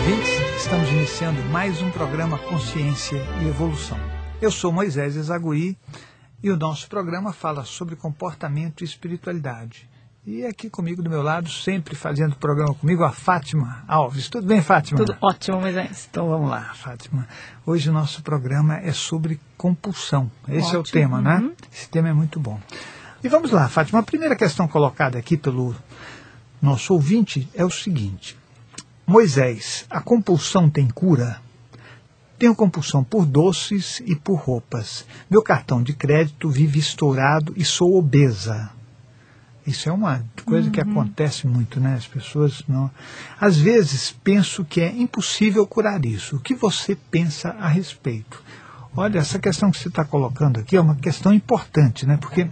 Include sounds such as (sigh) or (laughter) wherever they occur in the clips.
ouvintes, estamos iniciando mais um programa Consciência e Evolução. Eu sou Moisés Ezaguri e o nosso programa fala sobre comportamento e espiritualidade. E aqui comigo do meu lado, sempre fazendo o programa comigo, a Fátima Alves. Tudo bem, Fátima? Tudo ótimo, Moisés. Então vamos lá, Fátima. Hoje o nosso programa é sobre compulsão. Esse Ótimo. é o tema, né? Uhum. Esse tema é muito bom. E vamos lá, Fátima. A primeira questão colocada aqui pelo nosso ouvinte é o seguinte: Moisés, a compulsão tem cura? Tenho compulsão por doces e por roupas. Meu cartão de crédito vive estourado e sou obesa. Isso é uma coisa que acontece muito, né? As pessoas não. Às vezes penso que é impossível curar isso. O que você pensa a respeito? Olha, essa questão que você está colocando aqui é uma questão importante, né? Porque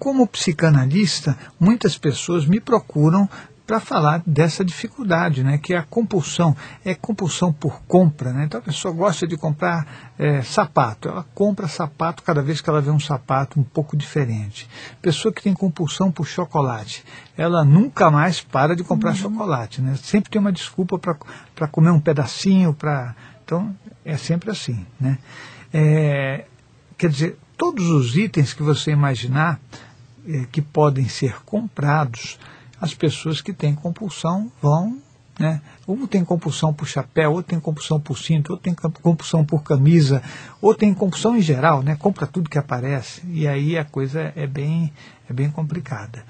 como psicanalista, muitas pessoas me procuram para falar dessa dificuldade, né, que é a compulsão, é compulsão por compra, né? Então a pessoa gosta de comprar é, sapato, ela compra sapato cada vez que ela vê um sapato um pouco diferente. Pessoa que tem compulsão por chocolate, ela nunca mais para de comprar chocolate, né? Sempre tem uma desculpa para comer um pedacinho, para então é sempre assim, né? É, quer dizer, todos os itens que você imaginar eh, que podem ser comprados, as pessoas que têm compulsão vão, né? Ou tem compulsão por chapéu, ou tem compulsão por cinto, ou tem compulsão por camisa, ou tem compulsão em geral, né? Compra tudo que aparece e aí a coisa é bem, é bem complicada.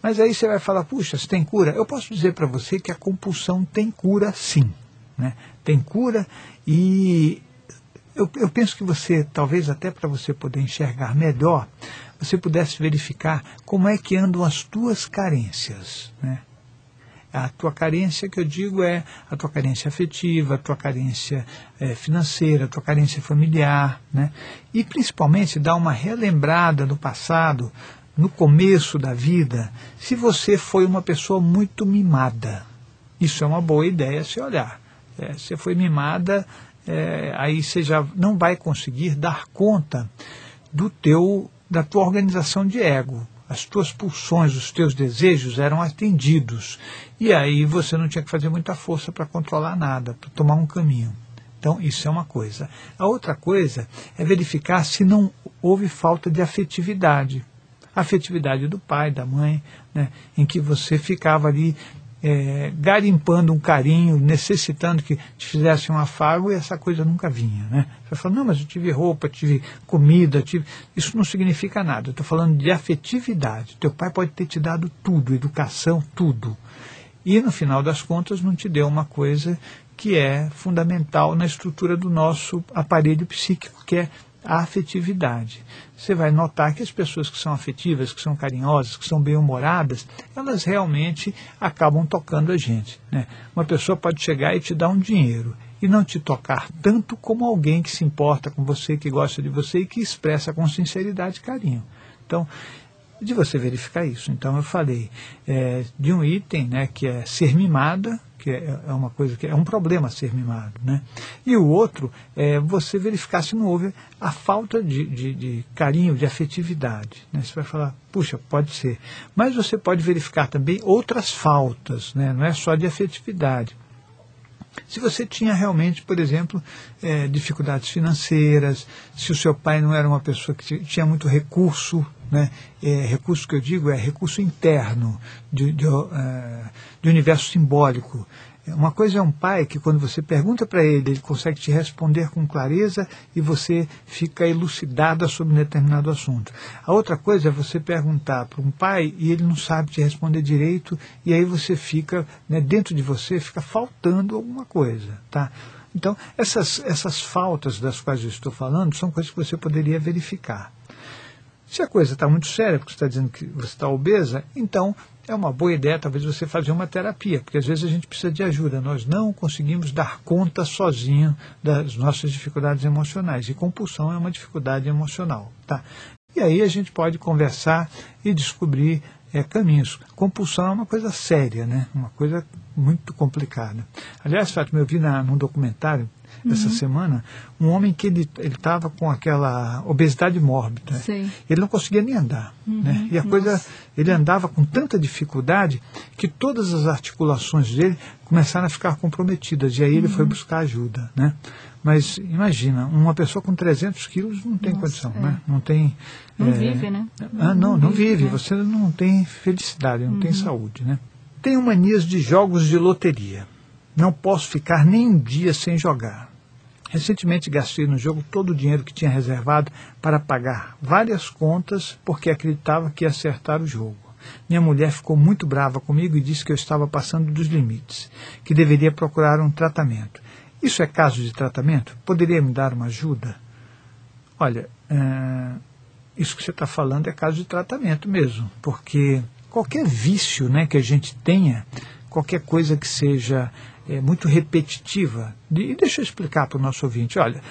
Mas aí você vai falar, puxa, se tem cura? Eu posso dizer para você que a compulsão tem cura sim. Né? Tem cura e eu, eu penso que você, talvez até para você poder enxergar melhor, você pudesse verificar como é que andam as tuas carências. Né? A tua carência que eu digo é a tua carência afetiva, a tua carência eh, financeira, a tua carência familiar, né? E principalmente dar uma relembrada no passado, no começo da vida, se você foi uma pessoa muito mimada. Isso é uma boa ideia se olhar. Eh, você foi mimada, eh, aí você já não vai conseguir dar conta do teu da tua organização de ego. As tuas pulsões, os teus desejos eram atendidos. E aí você não tinha que fazer muita força para controlar nada, para tomar um caminho. Então, isso é uma coisa. A outra coisa é verificar se não houve falta de afetividade. Afetividade do pai, da mãe, né, em que você ficava ali é, garimpando um carinho, necessitando que te fizesse um afago e essa coisa nunca vinha. Né? Você fala, não, mas eu tive roupa, tive comida, tive... isso não significa nada. Eu estou falando de afetividade. Teu pai pode ter te dado tudo, educação, tudo. E no final das contas não te deu uma coisa que é fundamental na estrutura do nosso aparelho psíquico, que é a afetividade. Você vai notar que as pessoas que são afetivas, que são carinhosas, que são bem-humoradas, elas realmente acabam tocando a gente. Né? Uma pessoa pode chegar e te dar um dinheiro e não te tocar tanto como alguém que se importa com você, que gosta de você e que expressa com sinceridade carinho. Então, de você verificar isso. Então, eu falei é, de um item né, que é ser mimada, que é, é uma coisa que é um problema ser mimado, né? E o outro é você verificar se não houve a falta de, de, de carinho, de afetividade. Né? Você vai falar, puxa, pode ser. Mas você pode verificar também outras faltas, né? não é só de afetividade. Se você tinha realmente, por exemplo, é, dificuldades financeiras, se o seu pai não era uma pessoa que tinha muito recurso, né? É, recurso que eu digo é recurso interno, de, de, uh, de universo simbólico. Uma coisa é um pai que, quando você pergunta para ele, ele consegue te responder com clareza e você fica elucidada sobre um determinado assunto. A outra coisa é você perguntar para um pai e ele não sabe te responder direito e aí você fica, né, dentro de você, fica faltando alguma coisa. Tá? Então, essas, essas faltas das quais eu estou falando são coisas que você poderia verificar. Se a coisa está muito séria, porque você está dizendo que você está obesa, então é uma boa ideia talvez você fazer uma terapia, porque às vezes a gente precisa de ajuda. Nós não conseguimos dar conta sozinho das nossas dificuldades emocionais. E compulsão é uma dificuldade emocional. Tá? E aí a gente pode conversar e descobrir é, caminhos. Compulsão é uma coisa séria, né? uma coisa muito complicada. Aliás, Fátima, eu vi na, num documentário uhum. essa semana um homem que ele estava com aquela obesidade mórbida. Ele não conseguia nem andar. Uhum. Né? E a Nossa. coisa, ele andava com tanta dificuldade que todas as articulações dele começaram a ficar comprometidas. E aí ele foi Uhum. buscar ajuda. Né? Mas imagina, uma pessoa com 300 quilos não tem Nossa, condição. é. Né? Não tem. Não é, vive, né? Ah, não, não vive. né? Você não tem felicidade, não tem saúde. Né? Tenho manias de jogos de loteria. Não posso ficar nem um dia sem jogar. Recentemente gastei no jogo todo o dinheiro que tinha reservado para pagar várias contas porque acreditava que ia acertar o jogo. Minha mulher ficou muito brava comigo e disse que eu estava passando dos limites, que deveria procurar um tratamento. Isso é caso de tratamento? Poderia me dar uma ajuda? Olha, é, isso que você está falando é caso de tratamento mesmo, porque qualquer vício né, que a gente tenha, qualquer coisa que seja é, muito repetitiva, e deixa eu explicar para o nosso ouvinte, olha,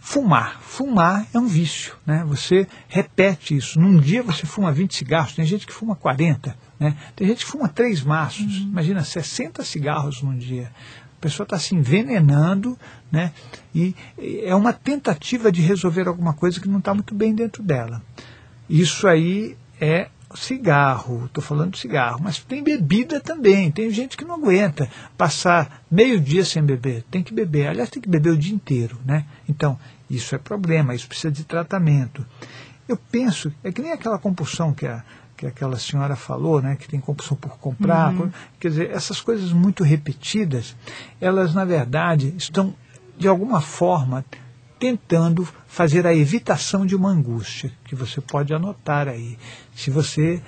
fumar, fumar é um vício, né? Você repete isso, num dia você fuma 20 cigarros, tem gente que fuma 40, né? Tem gente que fuma três maços, imagina 60 cigarros num dia. A pessoa está se envenenando, né? E é uma tentativa de resolver alguma coisa que não está muito bem dentro dela. Isso aí é cigarro, estou falando de cigarro, mas tem bebida também. Tem gente que não aguenta passar meio dia sem beber. Tem que beber. Aliás, tem que beber o dia inteiro, né? Então, isso é problema, isso precisa de tratamento. Eu penso, é que nem aquela compulsão que a, que aquela senhora falou, né, que tem compulsão por comprar, por- quer dizer, essas coisas muito repetidas, elas na verdade estão de alguma forma tentando fazer a evitação de uma angústia, que você pode anotar aí. Se você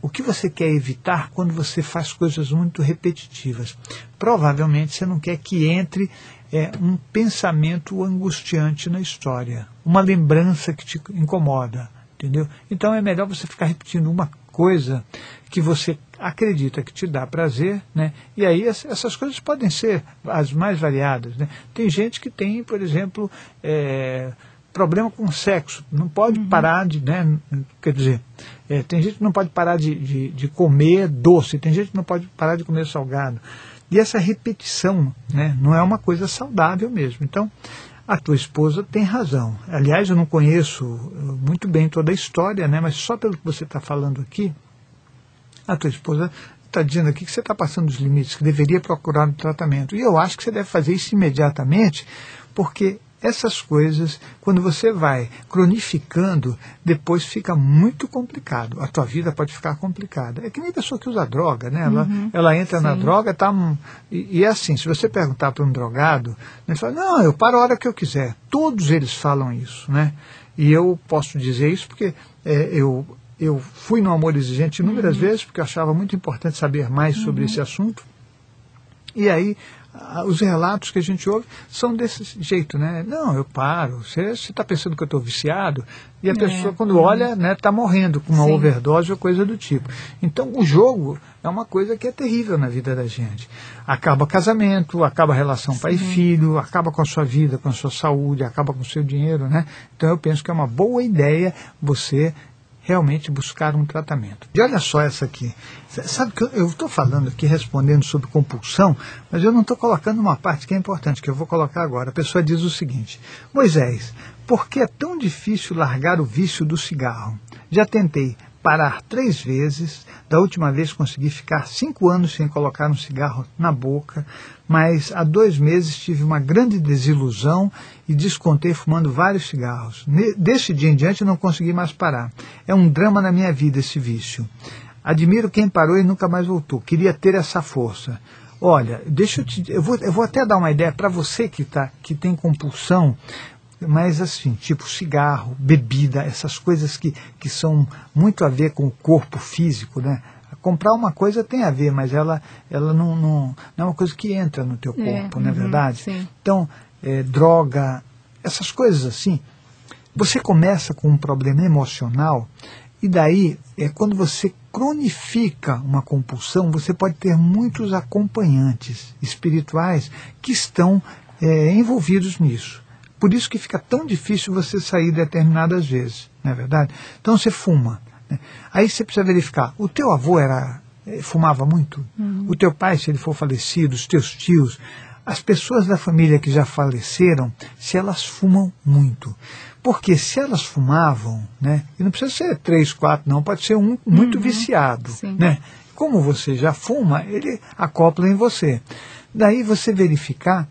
o que você quer evitar quando você faz coisas muito repetitivas? Provavelmente você não quer que entre é, um pensamento angustiante na história, uma lembrança que te incomoda, entendeu? Então é melhor você ficar repetindo uma coisa que você acredita que te dá prazer, né? E aí es- essas coisas podem ser as mais variadas, né? Tem gente que tem, por exemplo, é, problema com sexo, não pode parar de, né? Quer dizer, é, tem gente que não pode parar de, de, de comer doce, tem gente que não pode parar de comer salgado. E essa repetição, né? Não é uma coisa saudável mesmo. Então, a tua esposa tem razão. Aliás, eu não conheço uh, muito bem toda a história, né? Mas só pelo que você está falando aqui, a tua esposa está dizendo aqui que você está passando dos limites, que deveria procurar um tratamento. E eu acho que você deve fazer isso imediatamente, porque essas coisas, quando você vai cronificando, depois fica muito complicado. A tua vida pode ficar complicada. É que nem pessoa que usa droga, né? Ela, ela entra na Sim. droga, tá, e, e é assim, se você perguntar para um drogado, ele fala, não, eu paro a hora que eu quiser. Todos eles falam isso, né? E eu posso dizer isso porque é, eu, eu fui no Amor Exigente inúmeras vezes, porque eu achava muito importante saber mais sobre esse assunto. E aí, os relatos que a gente ouve são desse jeito, né? Não, eu paro. Você está pensando que eu estou viciado? E a É, pessoa, quando uhum. olha, né, está morrendo com uma Sim. overdose ou coisa do tipo. Então, o jogo é uma coisa que é terrível na vida da gente. Acaba casamento, acaba a relação pai e filho, acaba com a sua vida, com a sua saúde, acaba com o seu dinheiro, né? Então, eu penso que é uma boa ideia você realmente buscar um tratamento. E olha só essa aqui. Sabe que eu estou falando aqui, respondendo sobre compulsão, mas eu não estou colocando uma parte que é importante, que eu vou colocar agora. A pessoa diz o seguinte: Moisés, por que é tão difícil largar o vício do cigarro? Já tentei parar três vezes, da última vez consegui ficar cinco anos sem colocar um cigarro na boca, mas há dois meses tive uma grande desilusão e descontei fumando vários cigarros. Desse dia em diante não consegui mais parar. É um drama na minha vida esse vício. Admiro quem parou e nunca mais voltou. Queria ter essa força. Olha, deixa eu te. Eu vou, eu vou até dar uma ideia para você que, tá, que tem compulsão, mas assim, tipo cigarro, bebida, essas coisas que, que são muito a ver com o corpo físico, né? Comprar uma coisa tem a ver, mas ela, ela não, não, não é uma coisa que entra no teu É, corpo, não é uhum, verdade? sim. Então, é, droga, essas coisas assim, você começa com um problema emocional e daí, é, quando você cronifica uma compulsão, você pode ter muitos acompanhantes espirituais que estão é, envolvidos nisso. Por isso que fica tão difícil você sair determinadas vezes, não é verdade? Então você fuma. né? Aí você precisa verificar, o teu avô era eh, fumava muito? O teu pai, se ele for falecido, os teus tios, as pessoas da família que já faleceram, se elas fumam muito. Porque se elas fumavam, né, e não precisa ser três, quatro, não, pode ser um muito uhum, viciado. Sim. Né? Como você já fuma, ele acopla em você. Daí você verificar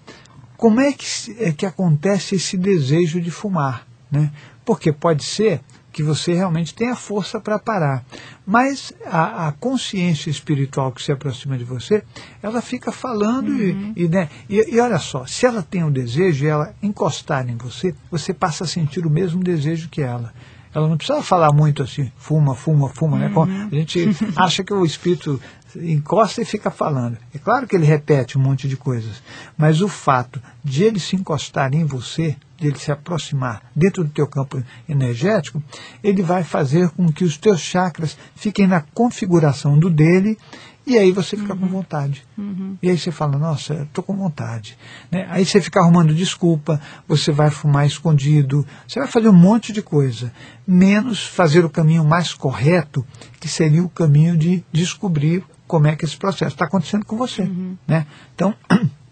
como é que, é que acontece esse desejo de fumar. Né? Porque pode ser que você realmente tenha força para parar. Mas a, a, consciência espiritual que se aproxima de você, ela fica falando uhum. e, e, né, e, e, olha só, se ela tem o um desejo e ela encostar em você, você passa a sentir o mesmo desejo que ela. Ela não precisa falar muito assim, fuma, fuma, fuma, né? uhum. A gente acha que o espírito encosta e fica falando. É claro que ele repete um monte de coisas, mas o fato de ele se encostar em você, de ele se aproximar dentro do teu campo energético, ele vai fazer com que os teus chakras fiquem na configuração do dele e aí você fica uhum. com vontade. Uhum. E aí você fala, nossa, estou com vontade. Né? Aí você fica arrumando desculpa, você vai fumar escondido, você vai fazer um monte de coisa. Menos fazer o caminho mais correto, que seria o caminho de descobrir como é que esse processo está acontecendo com você. Uhum. Né? Então, (clears throat)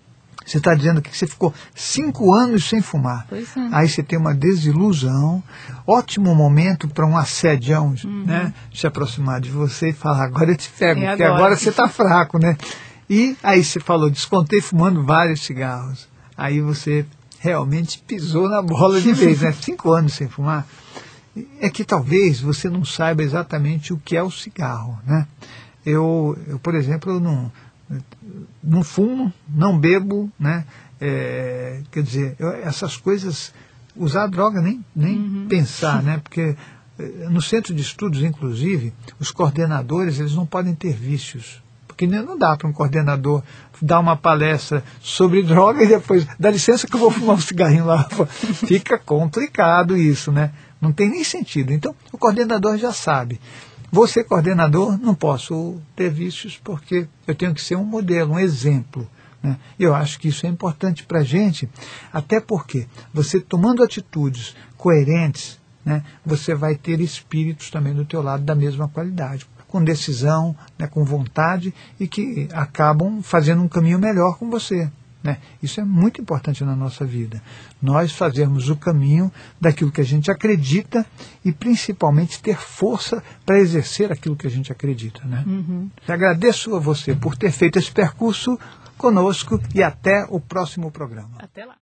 você está dizendo que você ficou cinco anos sem fumar. É. Aí você tem uma desilusão. Ótimo momento para um assedião uhum. né, se aproximar de você e falar, agora eu te pego, e porque agora, agora você está fraco, né? E aí você falou, descontei fumando vários cigarros. Aí você realmente pisou na bola de vez, né? (laughs) Cinco anos sem fumar. É que talvez você não saiba exatamente o que é o cigarro, né? Eu, eu por exemplo, não, não fumo, não bebo, né? É, quer dizer, essas coisas, usar droga nem, nem uhum. pensar, né? Porque eh, no centro de estudos, inclusive, os coordenadores eles não podem ter vícios. Porque não dá para um coordenador dar uma palestra sobre (laughs) droga e depois, dá licença que eu vou fumar um cigarrinho lá. (laughs) Fica complicado isso, né? Não tem nem sentido. Então, o coordenador já sabe. Você, coordenador, não posso ter vícios porque eu tenho que ser um modelo, um exemplo. Né? Eu acho que isso é importante para a gente, até porque você tomando atitudes coerentes, né, você vai ter espíritos também do teu lado da mesma qualidade, com decisão, né, com vontade e que acabam fazendo um caminho melhor com você. Né? Isso é muito importante na nossa vida. Nós fazermos o caminho daquilo que a gente acredita e principalmente ter força para exercer aquilo que a gente acredita. Né? Uhum. Agradeço a você por ter feito esse percurso conosco e até o próximo programa. Até lá.